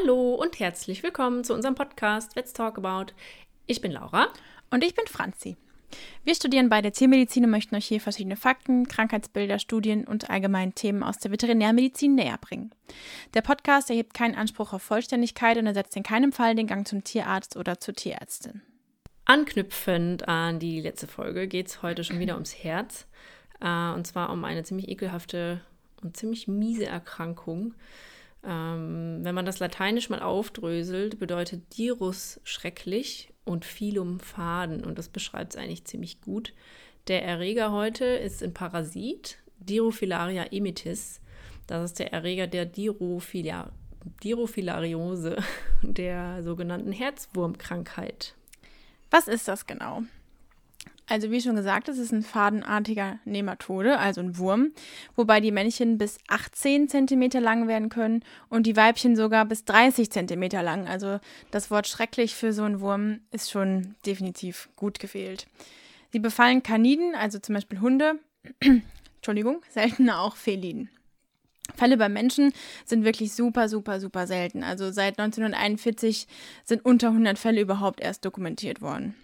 Hallo und herzlich willkommen zu unserem Podcast Let's Talk About. Ich bin Laura. Und ich bin Franzi. Wir studieren beide Tiermedizin und möchten euch hier verschiedene Fakten, Krankheitsbilder, Studien und allgemeine Themen aus der Veterinärmedizin näher bringen. Der Podcast erhebt keinen Anspruch auf Vollständigkeit und ersetzt in keinem Fall den Gang zum Tierarzt oder zur Tierärztin. Anknüpfend an die letzte Folge geht es heute schon wieder ums Herz. Äh, und zwar um eine ziemlich ekelhafte und ziemlich miese Erkrankung. Ähm, wenn man das lateinisch mal aufdröselt, bedeutet Dirus schrecklich und Filum Faden. Und das beschreibt es eigentlich ziemlich gut. Der Erreger heute ist ein Parasit, Dirofilaria imitis. Das ist der Erreger der Dirophilia, Dirofilariose, der sogenannten Herzwurmkrankheit. Was ist das genau? Also wie schon gesagt, es ist ein fadenartiger Nematode, also ein Wurm, wobei die Männchen bis 18 cm lang werden können und die Weibchen sogar bis 30 cm lang. Also das Wort schrecklich für so einen Wurm ist schon definitiv gut gewählt. Sie befallen Kaniden, also zum Beispiel Hunde, Entschuldigung, seltener auch Feliden. Fälle bei Menschen sind wirklich super, super, super selten. Also seit 1941 sind unter 100 Fälle überhaupt erst dokumentiert worden.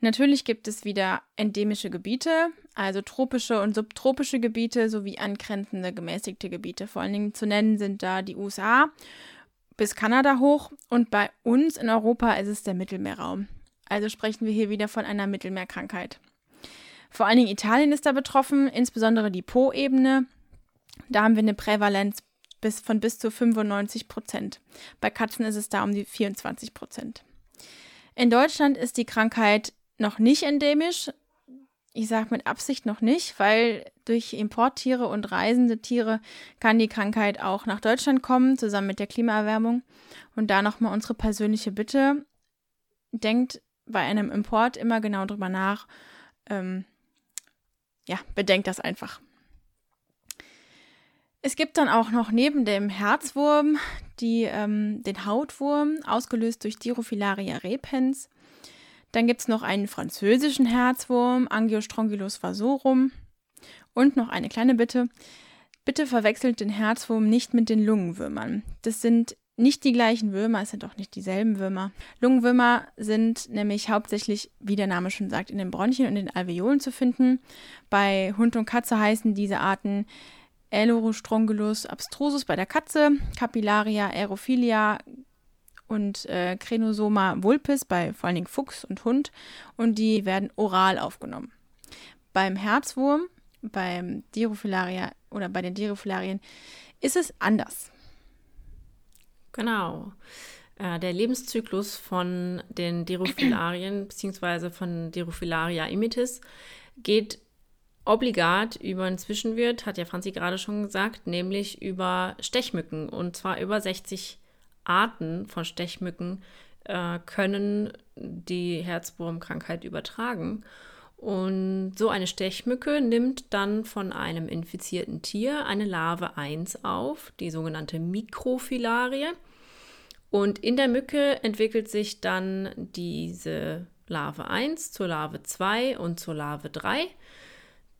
Natürlich gibt es wieder endemische Gebiete, also tropische und subtropische Gebiete sowie angrenzende gemäßigte Gebiete. Vor allen Dingen zu nennen sind da die USA bis Kanada hoch und bei uns in Europa ist es der Mittelmeerraum. Also sprechen wir hier wieder von einer Mittelmeerkrankheit. Vor allen Dingen Italien ist da betroffen, insbesondere die Po-Ebene. Da haben wir eine Prävalenz bis, von bis zu 95 Prozent. Bei Katzen ist es da um die 24 Prozent. In Deutschland ist die Krankheit noch nicht endemisch. Ich sage mit Absicht noch nicht, weil durch Importtiere und reisende Tiere kann die Krankheit auch nach Deutschland kommen, zusammen mit der Klimaerwärmung. Und da nochmal unsere persönliche Bitte. Denkt bei einem Import immer genau drüber nach. Ähm, ja, bedenkt das einfach. Es gibt dann auch noch neben dem Herzwurm die, ähm, den Hautwurm, ausgelöst durch Dirophilaria repens. Dann gibt es noch einen französischen Herzwurm, Angiostrongylus vasorum. Und noch eine kleine Bitte. Bitte verwechselt den Herzwurm nicht mit den Lungenwürmern. Das sind nicht die gleichen Würmer, es sind auch nicht dieselben Würmer. Lungenwürmer sind nämlich hauptsächlich, wie der Name schon sagt, in den Bronchien und den Alveolen zu finden. Bei Hund und Katze heißen diese Arten Aelurostrongylus abstrusus bei der Katze, Capillaria aerophilia und äh, Crenosoma vulpis bei vor allen Dingen Fuchs und Hund und die werden oral aufgenommen. Beim Herzwurm, beim Dirophilaria oder bei den Dirophilarien ist es anders. Genau. Äh, der Lebenszyklus von den Dirophilarien bzw. von Dirophilaria imitis geht obligat über einen Zwischenwirt, hat ja Franzi gerade schon gesagt, nämlich über Stechmücken und zwar über 60 Jahre. Arten von Stechmücken äh, können die Herzwurmkrankheit übertragen. Und so eine Stechmücke nimmt dann von einem infizierten Tier eine Larve 1 auf, die sogenannte Mikrofilarie. Und in der Mücke entwickelt sich dann diese Larve 1 zur Larve 2 und zur Larve 3.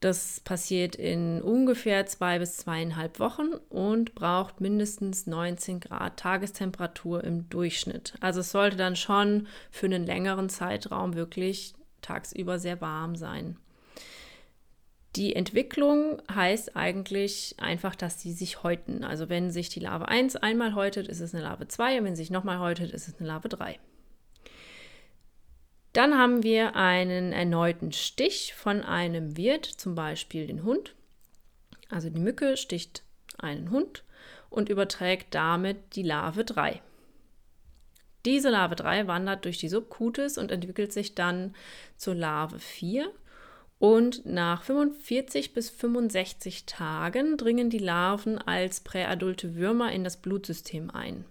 Das passiert in ungefähr zwei bis zweieinhalb Wochen und braucht mindestens 19 Grad Tagestemperatur im Durchschnitt. Also es sollte dann schon für einen längeren Zeitraum wirklich tagsüber sehr warm sein. Die Entwicklung heißt eigentlich einfach, dass sie sich häuten. Also wenn sich die Larve 1 einmal häutet, ist es eine Larve 2 und wenn sie sich nochmal häutet, ist es eine Larve 3. Dann haben wir einen erneuten Stich von einem Wirt, zum Beispiel den Hund. Also die Mücke sticht einen Hund und überträgt damit die Larve 3. Diese Larve 3 wandert durch die Subcutis und entwickelt sich dann zur Larve 4. Und nach 45 bis 65 Tagen dringen die Larven als präadulte Würmer in das Blutsystem ein.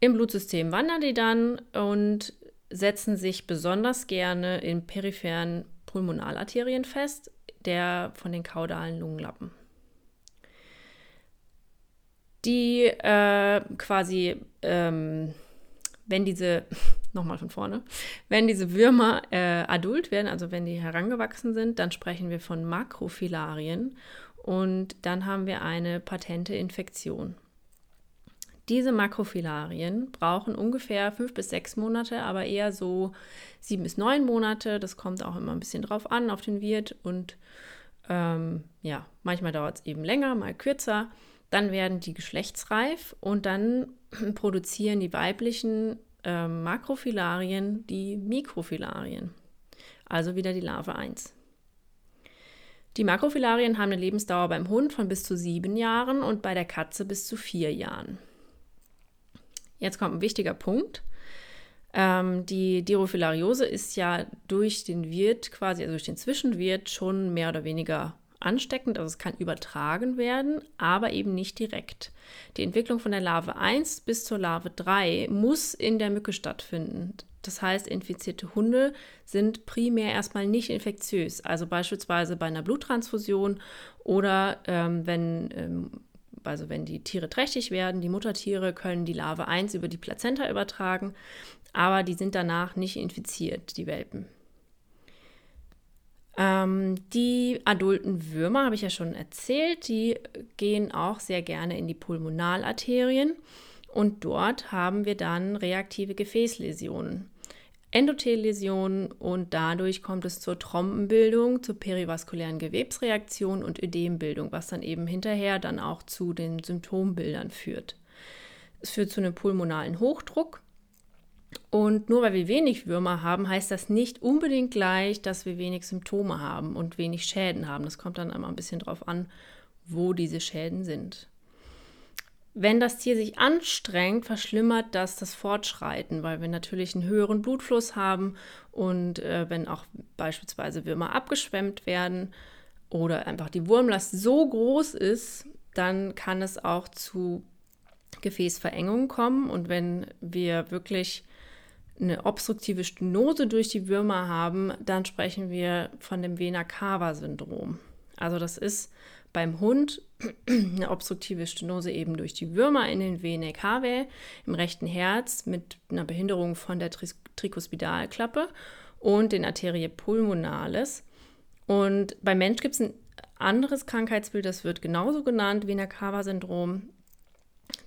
Im Blutsystem wandern die dann und setzen sich besonders gerne in peripheren Pulmonalarterien fest, der von den kaudalen Lungenlappen. Die äh, quasi, ähm, wenn diese, nochmal von vorne, wenn diese Würmer äh, adult werden, also wenn die herangewachsen sind, dann sprechen wir von Makrofilarien und dann haben wir eine patente Infektion. Diese Makrofilarien brauchen ungefähr fünf bis sechs Monate, aber eher so sieben bis neun Monate. Das kommt auch immer ein bisschen drauf an, auf den Wirt. Und ähm, ja, manchmal dauert es eben länger, mal kürzer. Dann werden die geschlechtsreif und dann produzieren die weiblichen äh, Makrofilarien die Mikrofilarien. Also wieder die Larve 1. Die Makrofilarien haben eine Lebensdauer beim Hund von bis zu sieben Jahren und bei der Katze bis zu vier Jahren. Jetzt kommt ein wichtiger Punkt. Ähm, die Dirophilariose ist ja durch den Wirt, quasi also durch den Zwischenwirt, schon mehr oder weniger ansteckend, also es kann übertragen werden, aber eben nicht direkt. Die Entwicklung von der Larve 1 bis zur Larve 3 muss in der Mücke stattfinden. Das heißt, infizierte Hunde sind primär erstmal nicht infektiös. Also beispielsweise bei einer Bluttransfusion oder ähm, wenn ähm, also wenn die Tiere trächtig werden, die Muttertiere können die Larve 1 über die Plazenta übertragen, aber die sind danach nicht infiziert, die Welpen. Ähm, die adulten Würmer, habe ich ja schon erzählt, die gehen auch sehr gerne in die Pulmonalarterien und dort haben wir dann reaktive Gefäßläsionen. Endothelläsionen und dadurch kommt es zur Trompenbildung, zur perivaskulären Gewebsreaktion und Ödembildung, was dann eben hinterher dann auch zu den Symptombildern führt. Es führt zu einem pulmonalen Hochdruck und nur weil wir wenig Würmer haben, heißt das nicht unbedingt gleich, dass wir wenig Symptome haben und wenig Schäden haben. Das kommt dann einmal ein bisschen drauf an, wo diese Schäden sind. Wenn das Tier sich anstrengt, verschlimmert das das Fortschreiten, weil wir natürlich einen höheren Blutfluss haben und äh, wenn auch beispielsweise Würmer abgeschwemmt werden oder einfach die Wurmlast so groß ist, dann kann es auch zu Gefäßverengungen kommen und wenn wir wirklich eine obstruktive Stenose durch die Würmer haben, dann sprechen wir von dem Vena-Cava-Syndrom. Also das ist beim Hund eine obstruktive Stenose eben durch die Würmer in den Vene cavae im rechten Herz mit einer Behinderung von der Tri Tricuspidalklappe und den Arterie pulmonalis. Und beim Mensch gibt es ein anderes Krankheitsbild, das wird genauso genannt, Vena cava Syndrom.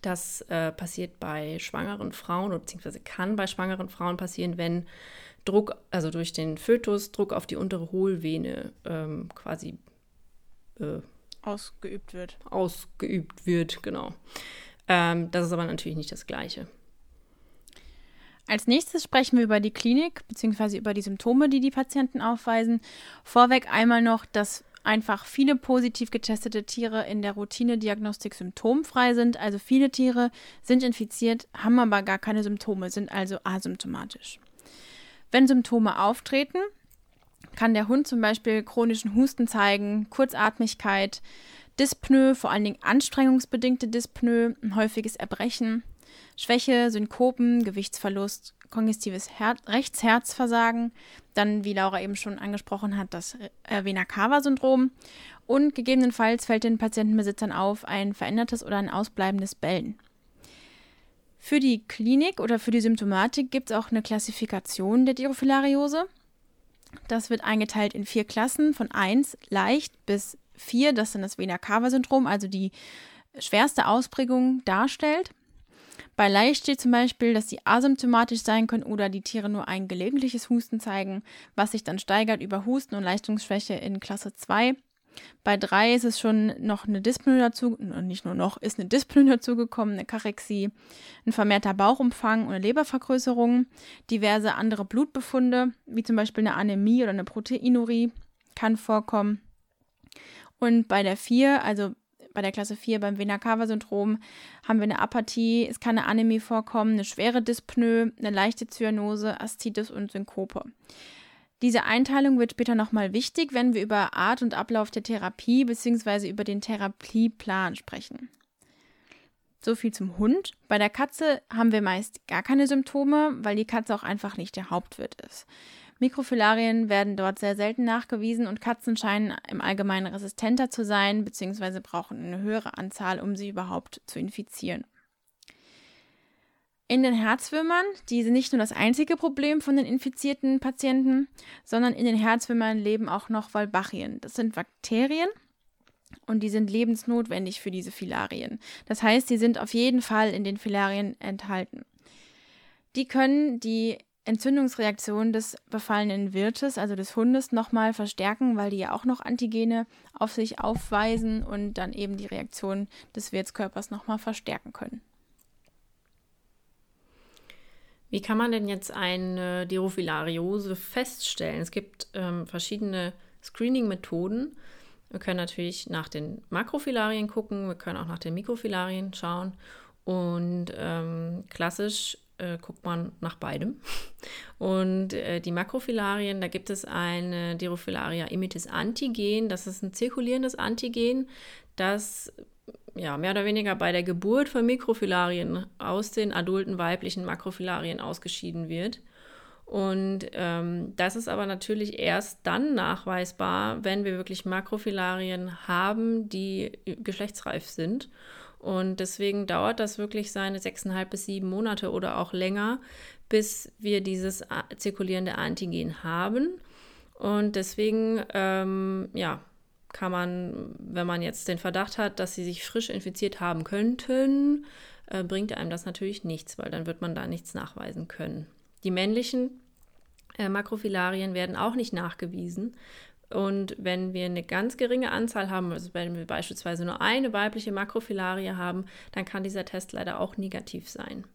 Das äh, passiert bei schwangeren Frauen oder beziehungsweise kann bei schwangeren Frauen passieren, wenn Druck, also durch den Fötus, Druck auf die untere Hohlvene ähm, quasi äh, ausgeübt wird. Ausgeübt wird, genau. Ähm, das ist aber natürlich nicht das Gleiche. Als nächstes sprechen wir über die Klinik bzw. über die Symptome, die die Patienten aufweisen. Vorweg einmal noch, dass einfach viele positiv getestete Tiere in der Routine-Diagnostik symptomfrei sind. Also viele Tiere sind infiziert, haben aber gar keine Symptome, sind also asymptomatisch. Wenn Symptome auftreten, kann der Hund zum Beispiel chronischen Husten zeigen, Kurzatmigkeit, Dyspnoe, vor allen Dingen anstrengungsbedingte Dyspnoe, ein häufiges Erbrechen, Schwäche, Synkopen, Gewichtsverlust, kongestives Her Rechtsherzversagen, dann, wie Laura eben schon angesprochen hat, das äh, Vena-Cava-Syndrom und gegebenenfalls fällt den Patientenbesitzern auf ein verändertes oder ein ausbleibendes Bellen. Für die Klinik oder für die Symptomatik gibt es auch eine Klassifikation der Dirophilariose. Das wird eingeteilt in vier Klassen von 1 leicht bis 4, das dann das Vena-Cava-Syndrom, also die schwerste Ausprägung darstellt. Bei leicht steht zum Beispiel, dass sie asymptomatisch sein können oder die Tiere nur ein gelegentliches Husten zeigen, was sich dann steigert über Husten und Leistungsschwäche in Klasse 2. Bei 3 ist es schon noch eine Dyspnoe dazu, nicht nur noch, ist eine Dyspnoe dazugekommen, eine Kachexie, ein vermehrter Bauchumfang oder Lebervergrößerung, diverse andere Blutbefunde, wie zum Beispiel eine Anämie oder eine Proteinurie, kann vorkommen. Und bei der 4, also bei der Klasse 4 beim Vena-Cava-Syndrom, haben wir eine Apathie, es kann eine Anämie vorkommen, eine schwere Dyspnoe, eine leichte Zyanose, Aszites und Synkope. Diese Einteilung wird später nochmal wichtig, wenn wir über Art und Ablauf der Therapie bzw. über den Therapieplan sprechen. So viel zum Hund. Bei der Katze haben wir meist gar keine Symptome, weil die Katze auch einfach nicht der Hauptwirt ist. Mikrofilarien werden dort sehr selten nachgewiesen und Katzen scheinen im Allgemeinen resistenter zu sein bzw. brauchen eine höhere Anzahl, um sie überhaupt zu infizieren. In den Herzwürmern, die sind nicht nur das einzige Problem von den infizierten Patienten, sondern in den Herzwürmern leben auch noch Wolbachien. Das sind Bakterien, und die sind lebensnotwendig für diese Filarien. Das heißt, die sind auf jeden Fall in den Filarien enthalten. Die können die Entzündungsreaktion des befallenen Wirtes, also des Hundes, nochmal verstärken, weil die ja auch noch Antigene auf sich aufweisen und dann eben die Reaktion des Wirtskörpers nochmal verstärken können. Wie kann man denn jetzt eine Dirophilariose feststellen? Es gibt ähm, verschiedene Screening-Methoden. Wir können natürlich nach den Makrofilarien gucken, wir können auch nach den Mikrofilarien schauen. Und ähm, klassisch äh, guckt man nach beidem. Und äh, die Makrofilarien, da gibt es eine Dirophilaria imitis Antigen. Das ist ein zirkulierendes Antigen, das ja, mehr oder weniger bei der Geburt von Mikrofilarien aus den adulten weiblichen Makrofilarien ausgeschieden wird. Und ähm, das ist aber natürlich erst dann nachweisbar, wenn wir wirklich Makrofilarien haben, die geschlechtsreif sind. Und deswegen dauert das wirklich seine sechseinhalb bis sieben Monate oder auch länger, bis wir dieses zirkulierende Antigen haben. Und deswegen, ähm, ja, kann man, wenn man jetzt den Verdacht hat, dass sie sich frisch infiziert haben könnten, äh, bringt einem das natürlich nichts, weil dann wird man da nichts nachweisen können. Die männlichen äh, Makrofilarien werden auch nicht nachgewiesen. Und wenn wir eine ganz geringe Anzahl haben, also wenn wir beispielsweise nur eine weibliche Makrofilarie haben, dann kann dieser Test leider auch negativ sein.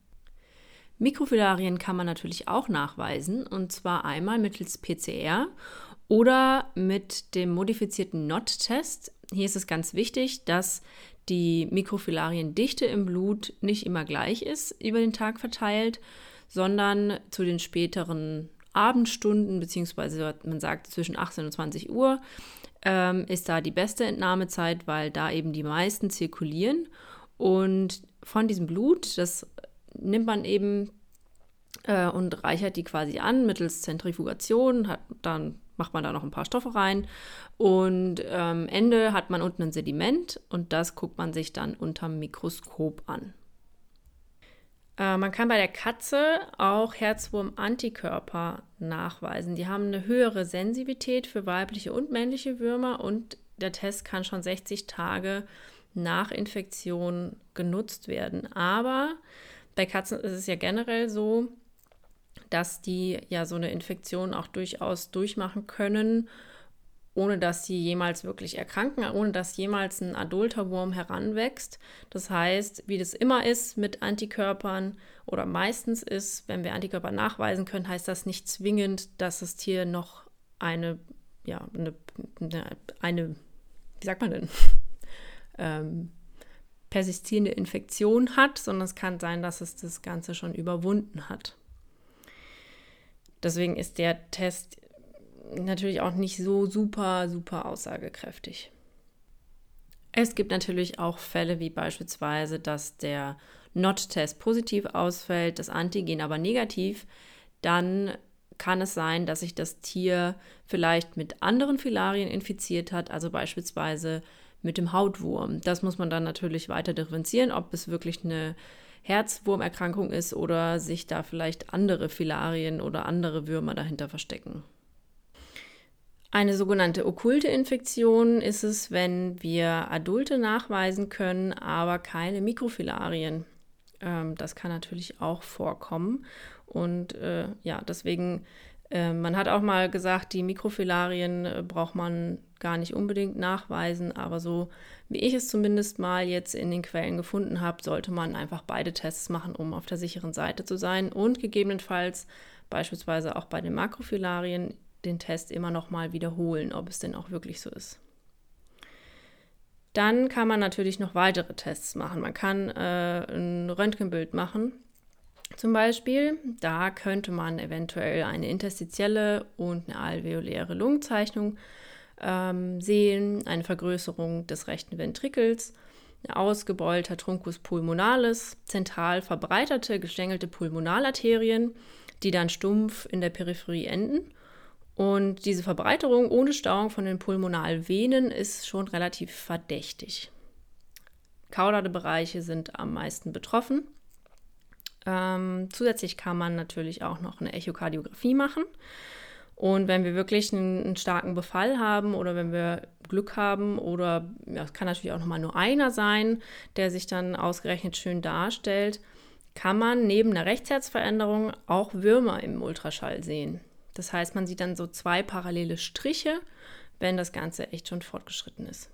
Mikrofilarien kann man natürlich auch nachweisen, und zwar einmal mittels PCR oder mit dem modifizierten NOT-Test. Hier ist es ganz wichtig, dass die Mikrofilariendichte im Blut nicht immer gleich ist über den Tag verteilt, sondern zu den späteren Abendstunden, beziehungsweise man sagt zwischen 18 und 20 Uhr, ähm, ist da die beste Entnahmezeit, weil da eben die meisten zirkulieren. Und von diesem Blut, das nimmt man eben äh, und reichert die quasi an mittels Zentrifugation, hat, dann macht man da noch ein paar Stoffe rein und am ähm, Ende hat man unten ein Sediment und das guckt man sich dann unterm Mikroskop an. Äh, man kann bei der Katze auch Herzwurm-Antikörper nachweisen. Die haben eine höhere Sensitivität für weibliche und männliche Würmer und der Test kann schon 60 Tage nach Infektion genutzt werden. Aber bei Katzen ist es ja generell so, dass die ja so eine Infektion auch durchaus durchmachen können ohne dass sie jemals wirklich erkranken, ohne dass jemals ein adulter Wurm heranwächst. Das heißt, wie das immer ist mit Antikörpern oder meistens ist, wenn wir Antikörper nachweisen können, heißt das nicht zwingend, dass das Tier noch eine, ja, eine, eine wie sagt man denn, ähm, persistierende Infektion hat, sondern es kann sein, dass es das Ganze schon überwunden hat. Deswegen ist der Test natürlich auch nicht so super, super aussagekräftig. Es gibt natürlich auch Fälle wie beispielsweise, dass der NOT-Test positiv ausfällt, das Antigen aber negativ. Dann kann es sein, dass sich das Tier vielleicht mit anderen Filarien infiziert hat, also beispielsweise mit dem Hautwurm. Das muss man dann natürlich weiter differenzieren, ob es wirklich eine Herzwurmerkrankung ist oder sich da vielleicht andere Filarien oder andere Würmer dahinter verstecken. Eine sogenannte okkulte Infektion ist es, wenn wir Adulte nachweisen können, aber keine Mikrofilarien. Ähm, das kann natürlich auch vorkommen. Und äh, ja, deswegen, äh, man hat auch mal gesagt, die Mikrofilarien äh, braucht man gar nicht unbedingt nachweisen, aber so wie ich es zumindest mal jetzt in den Quellen gefunden habe, sollte man einfach beide Tests machen, um auf der sicheren Seite zu sein und gegebenenfalls beispielsweise auch bei den Makrofilarien den Test immer noch mal wiederholen, ob es denn auch wirklich so ist. Dann kann man natürlich noch weitere Tests machen. Man kann äh, ein Röntgenbild machen. Zum Beispiel, da könnte man eventuell eine interstitielle und eine alveoläre Lungenzeichnung ähm, sehen, eine Vergrößerung des rechten Ventrikels, ein ausgebeulter Truncus pulmonalis, zentral verbreiterte, gestängelte Pulmonalarterien, die dann stumpf in der Peripherie enden und diese Verbreiterung ohne Stauung von den Pulmonalvenen ist schon relativ verdächtig. Kauderbereiche sind am meisten betroffen. Ähm, zusätzlich kann man natürlich auch noch eine Echokardiographie machen. Und wenn wir wirklich einen, einen, starken Befall haben oder wenn wir Glück haben oder ja, es kann natürlich auch nochmal nur einer sein, der sich dann ausgerechnet schön darstellt, kann man neben einer Rechtsherzveränderung auch Würmer im Ultraschall sehen. Das heißt, man sieht dann so zwei parallele Striche, wenn das Ganze echt schon fortgeschritten ist.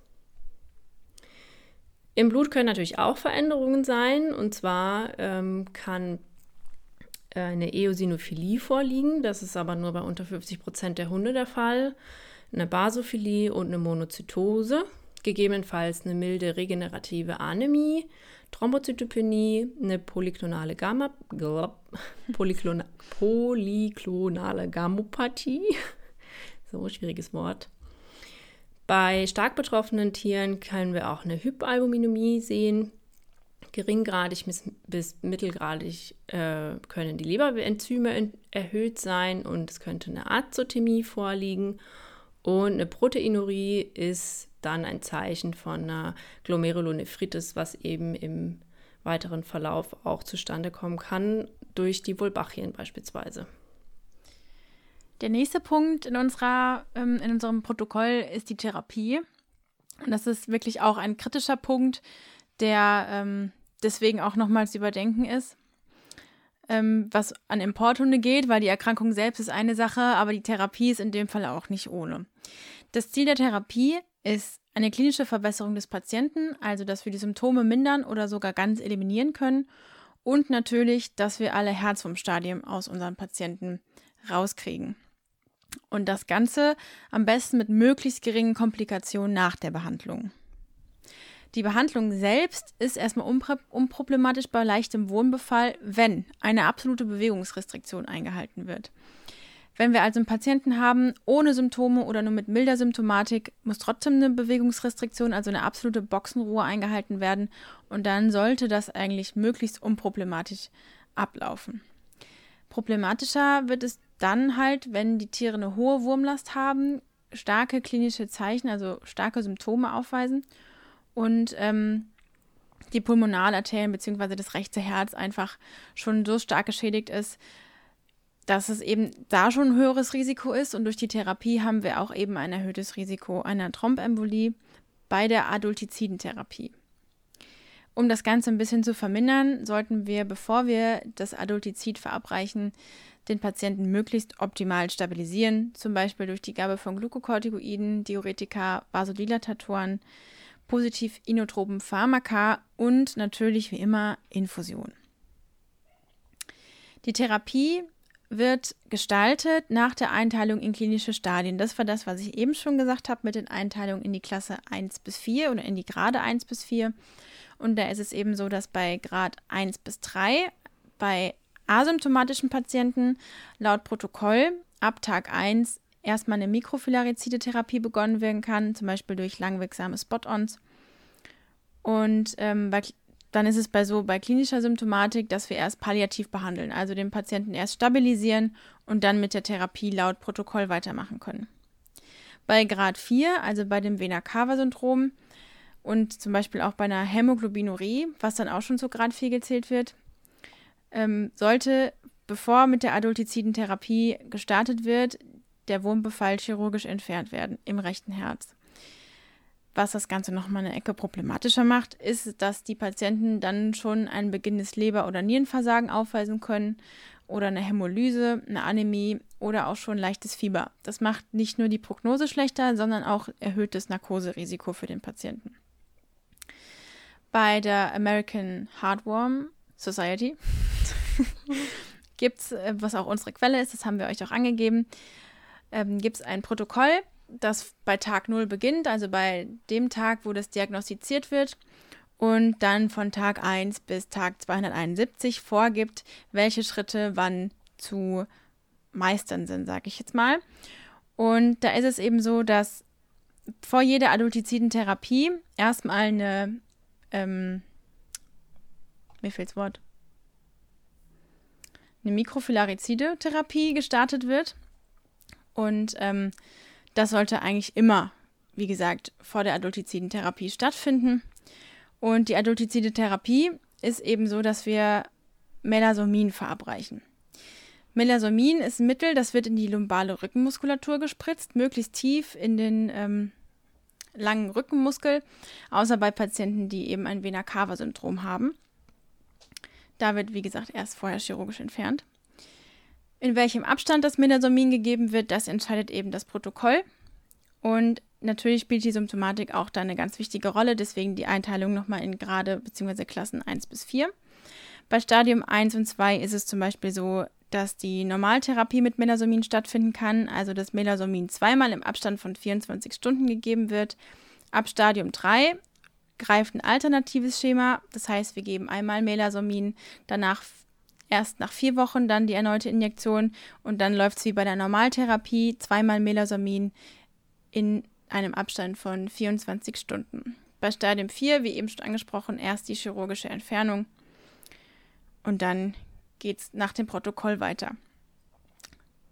Im Blut können natürlich auch Veränderungen sein. Und zwar ähm, kann äh, eine Eosinophilie vorliegen. Das ist aber nur bei unter 50 Prozent der Hunde der Fall. Eine Basophilie und eine Monozytose. Gegebenenfalls eine milde regenerative Anämie, Thrombozytopenie, eine polyklonale Gamma, polyklona, polyklonale Gammopathie. So, schwieriges Wort. Bei stark betroffenen Tieren können wir auch eine Hypalbuminämie sehen. Geringgradig bis, bis mittelgradig äh, können die Leberenzyme erhöht sein und es könnte eine Azotemie vorliegen. Und eine Proteinurie ist dann ein Zeichen von einer Glomerulonephritis, was eben im weiteren Verlauf auch zustande kommen kann, durch die Vulbachien beispielsweise. Der nächste Punkt in, unserer, ähm, in unserem Protokoll ist die Therapie. Und das ist wirklich auch ein kritischer Punkt, der ähm, deswegen auch nochmals überdenken ist, ähm, was an Importhunde geht, weil die Erkrankung selbst ist eine Sache, aber die Therapie ist in dem Fall auch nicht ohne. Das Ziel der Therapie ist eine klinische Verbesserung des Patienten, also dass wir die Symptome mindern oder sogar ganz eliminieren können und natürlich, dass wir alle Herzwurmstadien aus unseren Patienten rauskriegen. Und das Ganze am besten mit möglichst geringen Komplikationen nach der Behandlung. Die Behandlung selbst ist erstmal unproblematisch bei leichtem Wohnbefall, wenn eine absolute Bewegungsrestriktion eingehalten wird. Wenn wir also einen Patienten haben ohne Symptome oder nur mit milder Symptomatik, muss trotzdem eine Bewegungsrestriktion, also eine absolute Boxenruhe eingehalten werden und dann sollte das eigentlich möglichst unproblematisch ablaufen. Problematischer wird es dann halt, wenn die Tiere eine hohe Wurmlast haben, starke klinische Zeichen, also starke Symptome aufweisen und ähm, die Pulmonalarterien bzw. das rechte Herz einfach schon so stark geschädigt ist, dass es eben da schon ein höheres Risiko ist. Und durch die Therapie haben wir auch eben ein erhöhtes Risiko einer Trombembolie bei der Adultizidentherapie. Um das Ganze ein bisschen zu vermindern, sollten wir, bevor wir das Adultizid verabreichen, den Patienten möglichst optimal stabilisieren, zum Beispiel durch die Gabe von Glukokortikoiden, Diuretika, Vasodilatatoren, positiv inotropen Pharmaka und natürlich wie immer Infusion. Die Therapie wird gestaltet nach der Einteilung in klinische Stadien. Das war das, was ich eben schon gesagt habe mit den Einteilungen in die Klasse 1 bis 4 oder in die Grade 1 bis 4. Und da ist es eben so, dass bei Grad 1 bis 3 bei asymptomatischen Patienten laut Protokoll ab Tag 1 erstmal eine Mikrofilarizide-Therapie begonnen werden kann, zum Beispiel durch langwirksame Spot-ons. Und ähm, bei, dann ist es bei so bei klinischer Symptomatik, dass wir erst palliativ behandeln, also den Patienten erst stabilisieren und dann mit der Therapie laut Protokoll weitermachen können. Bei Grad 4, also bei dem Vena-Cava-Syndrom und zum Beispiel auch bei einer Hämoglobinurie, was dann auch schon zu Grad 4 gezählt wird, ähm, sollte, bevor mit der Adultizidentherapie gestartet wird, der Wurmbefall chirurgisch entfernt werden im rechten Herz. Was das Ganze nochmal eine Ecke problematischer macht, ist, dass die Patienten dann schon ein beginnendes Leber- oder Nierenversagen aufweisen können oder eine Hämolyse, eine Anämie oder auch schon leichtes Fieber. Das macht nicht nur die Prognose schlechter, sondern auch erhöhtes Narkoserisiko für den Patienten. Bei der American Heartworm Society gibt es, äh, was auch unsere Quelle ist, das haben wir euch auch angegeben, ähm, gibt es ein Protokoll, das bei Tag 0 beginnt, also bei dem Tag, wo das diagnostiziert wird und dann von Tag 1 bis Tag 271 vorgibt, welche Schritte wann zu meistern sind, sage ich jetzt mal. Und da ist es eben so, dass vor jeder Adultizidentherapie erstmal eine, ähm, mir fehlt's Wort, eine Mikrofilarizide-Therapie gestartet wird. Und ähm, das sollte eigentlich immer, wie gesagt, vor der Adultizidentherapie stattfinden. Und die Adultizidentherapie ist eben so, dass wir Melasomin verabreichen. Melasomin ist ein Mittel, das wird in die lumbale Rückenmuskulatur gespritzt, möglichst tief in den ähm, langen Rückenmuskel, außer bei Patienten, die eben ein Vena-Cava-Syndrom haben. Da wird, wie gesagt, erst vorher chirurgisch entfernt. In welchem Abstand das Melasomin gegeben wird, das entscheidet eben das Protokoll. Und natürlich spielt die Symptomatik auch da eine ganz wichtige Rolle, deswegen die Einteilung nochmal in Grade bzw. Klassen 1 bis 4. Bei Stadium 1 und 2 ist es zum Beispiel so, dass die Normaltherapie mit Melasomin stattfinden kann, also dass Melasomin zweimal im Abstand von 24 Stunden gegeben wird. Ab Stadium 3 greift ein alternatives Schema, das heißt, wir geben einmal Melasomin, danach erst nach vier Wochen dann die erneute Injektion und dann läuft es wie bei der Normaltherapie, zweimal Melasomin in einem Abstand von 24 Stunden. Bei Stadium 4, wie eben schon angesprochen, erst die chirurgische Entfernung und dann geht es nach dem Protokoll weiter.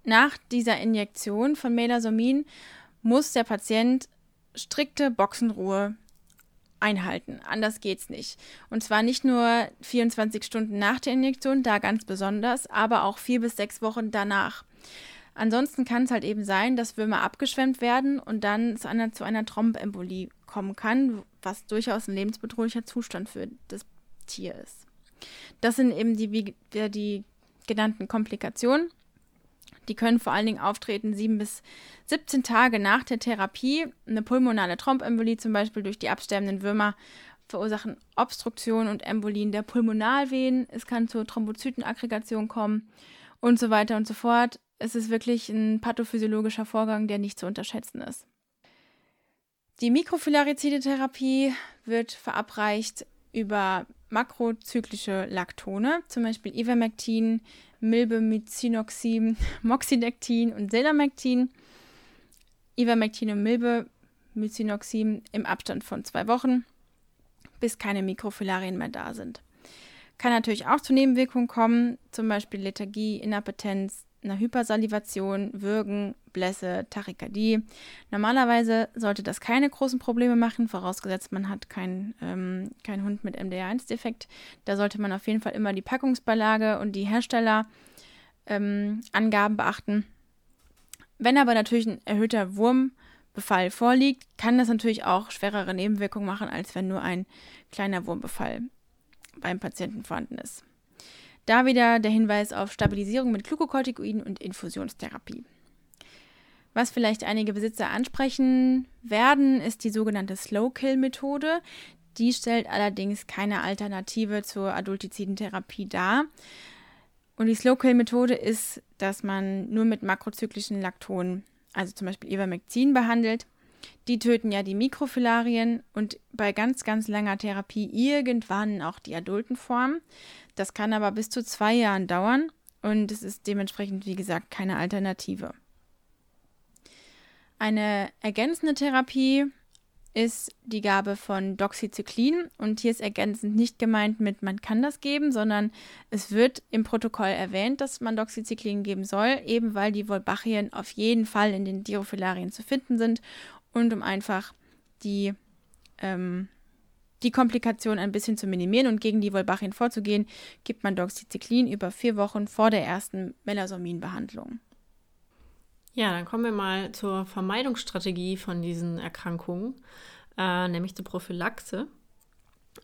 Nach dieser Injektion von Melasomin muss der Patient strikte Boxenruhe einhalten. Anders geht's nicht. Und zwar nicht nur 24 Stunden nach der Injektion, da ganz besonders, aber auch vier bis sechs Wochen danach. Ansonsten kann es halt eben sein, dass Würmer abgeschwemmt werden und dann zu einer, zu einer Trombembolie kommen kann, was durchaus ein lebensbedrohlicher Zustand für das Tier ist. Das sind eben die, die genannten Komplikationen. Die können vor allen Dingen auftreten sieben bis 17 Tage nach der Therapie. Eine pulmonale Trombembolie zum Beispiel durch die absterbenden Würmer verursachen Obstruktion und Embolien der Pulmonalvenen. Es kann zur Thrombozytenaggregation kommen und so weiter und so fort. Es ist wirklich ein pathophysiologischer Vorgang, der nicht zu unterschätzen ist. Die Mikrofilaricidetherapie wird verabreicht über makrozyklische Laktone, zum Beispiel Ivermectin, Milbemycinoxin, Moxidectin und Selamectin. Ivermectin und Milbemycinoxin im Abstand von zwei Wochen, bis keine Mikrofilarien mehr da sind. Kann natürlich auch zu Nebenwirkungen kommen, zum Beispiel Lethargie, Inappetenz, einer Hypersalivation, Würgen, Blässe, Tachykardie. Normalerweise sollte das keine großen Probleme machen, vorausgesetzt man hat keinen ähm, kein Hund mit MDR1-Defekt. Da sollte man auf jeden Fall immer die Packungsbeilage und die Herstellerangaben ähm, beachten. Wenn aber natürlich ein erhöhter Wurmbefall vorliegt, kann das natürlich auch schwerere Nebenwirkungen machen, als wenn nur ein kleiner Wurmbefall beim Patienten vorhanden ist. Da wieder der Hinweis auf Stabilisierung mit Glukokortikoiden und Infusionstherapie. Was vielleicht einige Besitzer ansprechen werden, ist die sogenannte Slow-Kill-Methode. Die stellt allerdings keine Alternative zur Adultizidentherapie dar. Und die Slow-Kill-Methode ist, dass man nur mit makrozyklischen Laktonen, also zum Beispiel Ivermectin, behandelt. Die töten ja die Mikrofilarien und bei ganz, ganz langer Therapie irgendwann auch die adulten Formen. Das kann aber bis zu zwei Jahren dauern und es ist dementsprechend, wie gesagt, keine Alternative. Eine ergänzende Therapie ist die Gabe von Doxycyclin und hier ist ergänzend nicht gemeint mit man kann das geben, sondern es wird im Protokoll erwähnt, dass man Doxycyclin geben soll, eben weil die Wolbachien auf jeden Fall in den Dirophilarien zu finden sind und um einfach die ähm, die Komplikation ein bisschen zu minimieren und gegen die Wolbachien vorzugehen, gibt man Doxycyclin über vier Wochen vor der ersten Melasomin-Behandlung. Ja, dann kommen wir mal zur Vermeidungsstrategie von diesen Erkrankungen, äh, nämlich zur Prophylaxe.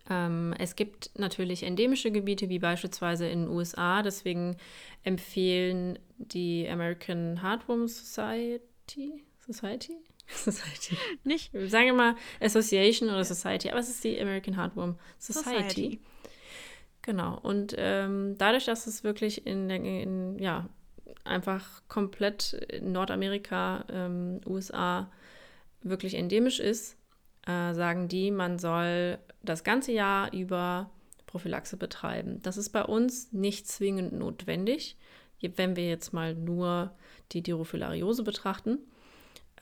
Ähm, es gibt natürlich endemische Gebiete, wie beispielsweise in den USA. Deswegen empfehlen die American Heartworm Society, Society Society. Nicht? Sagen wir mal Association oder Society, aber es ist die American Heartworm Society. Society. Genau. Und ähm, dadurch, dass es wirklich in, in ja, einfach komplett in Nordamerika, ähm, USA wirklich endemisch ist, äh, sagen die, man soll das ganze Jahr über Prophylaxe betreiben. Das ist bei uns nicht zwingend notwendig, wenn wir jetzt mal nur die Dirophilariose betrachten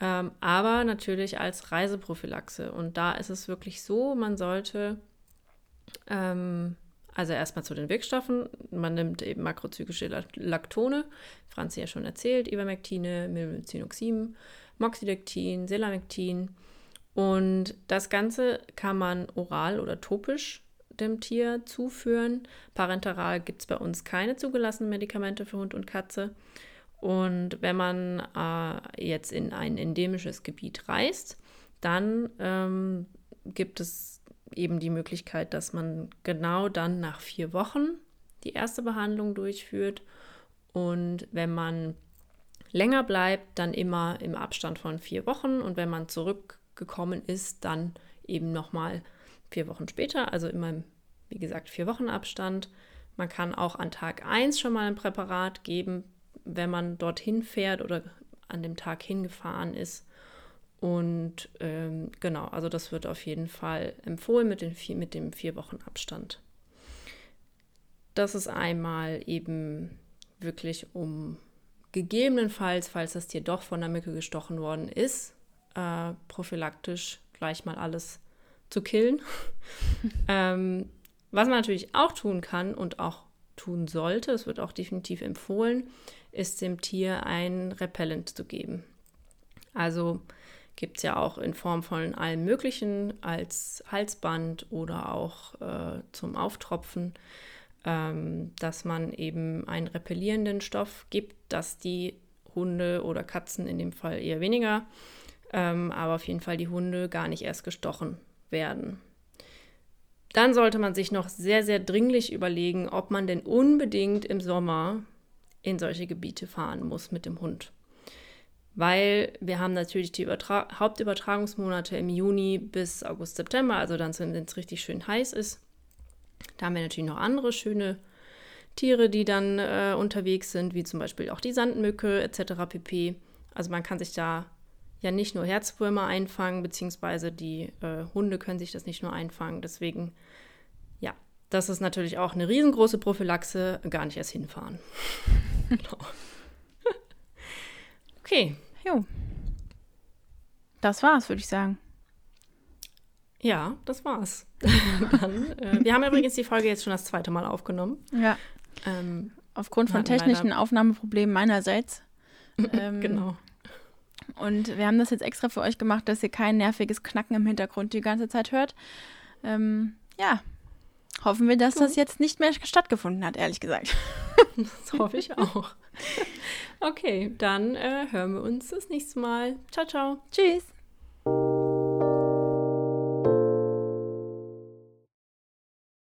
ähm, aber natürlich als Reiseprophylaxe. Und da ist es wirklich so, man sollte, ähm, also erstmal zu den Wirkstoffen, man nimmt eben makrozyklische Laktone, Franzi ja schon erzählt, Ivermectine, Milbenzinoxim, Moxidectin, Selamectin. Und das Ganze kann man oral oder topisch dem Tier zuführen. Parenteral gibt es bei uns keine zugelassenen Medikamente für Hund und Katze. Und wenn man äh, jetzt in ein endemisches Gebiet reist, dann ähm, gibt es eben die Möglichkeit, dass man genau dann nach vier Wochen die erste Behandlung durchführt. Und wenn man länger bleibt, dann immer im Abstand von vier Wochen. Und wenn man zurückgekommen ist, dann eben nochmal vier Wochen später, also immer, wie gesagt, vier Wochen Abstand. Man kann auch an Tag 1 schon mal ein Präparat geben, wenn man dorthin fährt oder an dem Tag hingefahren ist. Und ähm, genau, also das wird auf jeden Fall empfohlen mit, den vier, mit dem vier Wochen Abstand. Das ist einmal eben wirklich um gegebenenfalls, falls das Tier doch von der Mücke gestochen worden ist, äh, prophylaktisch gleich mal alles zu killen. ähm, was man natürlich auch tun kann und auch tun sollte, es wird auch definitiv empfohlen, ist dem Tier ein Repellent zu geben. Also gibt es ja auch in Form von allem Möglichen als Halsband oder auch äh, zum Auftropfen, ähm, dass man eben einen repellierenden Stoff gibt, dass die Hunde oder Katzen in dem Fall eher weniger, ähm, aber auf jeden Fall die Hunde gar nicht erst gestochen werden. Dann sollte man sich noch sehr, sehr dringlich überlegen, ob man denn unbedingt im Sommer in solche Gebiete fahren muss mit dem Hund weil wir haben natürlich die Übertra Hauptübertragungsmonate im Juni bis August, September, also dann, wenn es richtig schön heiß ist. Da haben wir natürlich noch andere schöne Tiere, die dann äh, unterwegs sind, wie zum Beispiel auch die Sandmücke etc. pp. Also man kann sich da ja nicht nur Herzwürmer einfangen, beziehungsweise die äh, Hunde können sich das nicht nur einfangen. Deswegen, ja, das ist natürlich auch eine riesengroße Prophylaxe, gar nicht erst hinfahren. genau. Okay. Jo. Das war's, würde ich sagen. Ja, das war's. Dann, äh, wir haben übrigens die Folge jetzt schon das zweite Mal aufgenommen. Ja. Ähm, Aufgrund von technischen Aufnahmeproblemen meinerseits. Ähm, genau. Und wir haben das jetzt extra für euch gemacht, dass ihr kein nerviges Knacken im Hintergrund die ganze Zeit hört. Ähm, ja, hoffen wir, dass das jetzt nicht mehr stattgefunden hat, ehrlich gesagt. Das hoffe ich auch. Okay, dann äh, hören wir uns das nächste Mal. Ciao, ciao. Tschüss.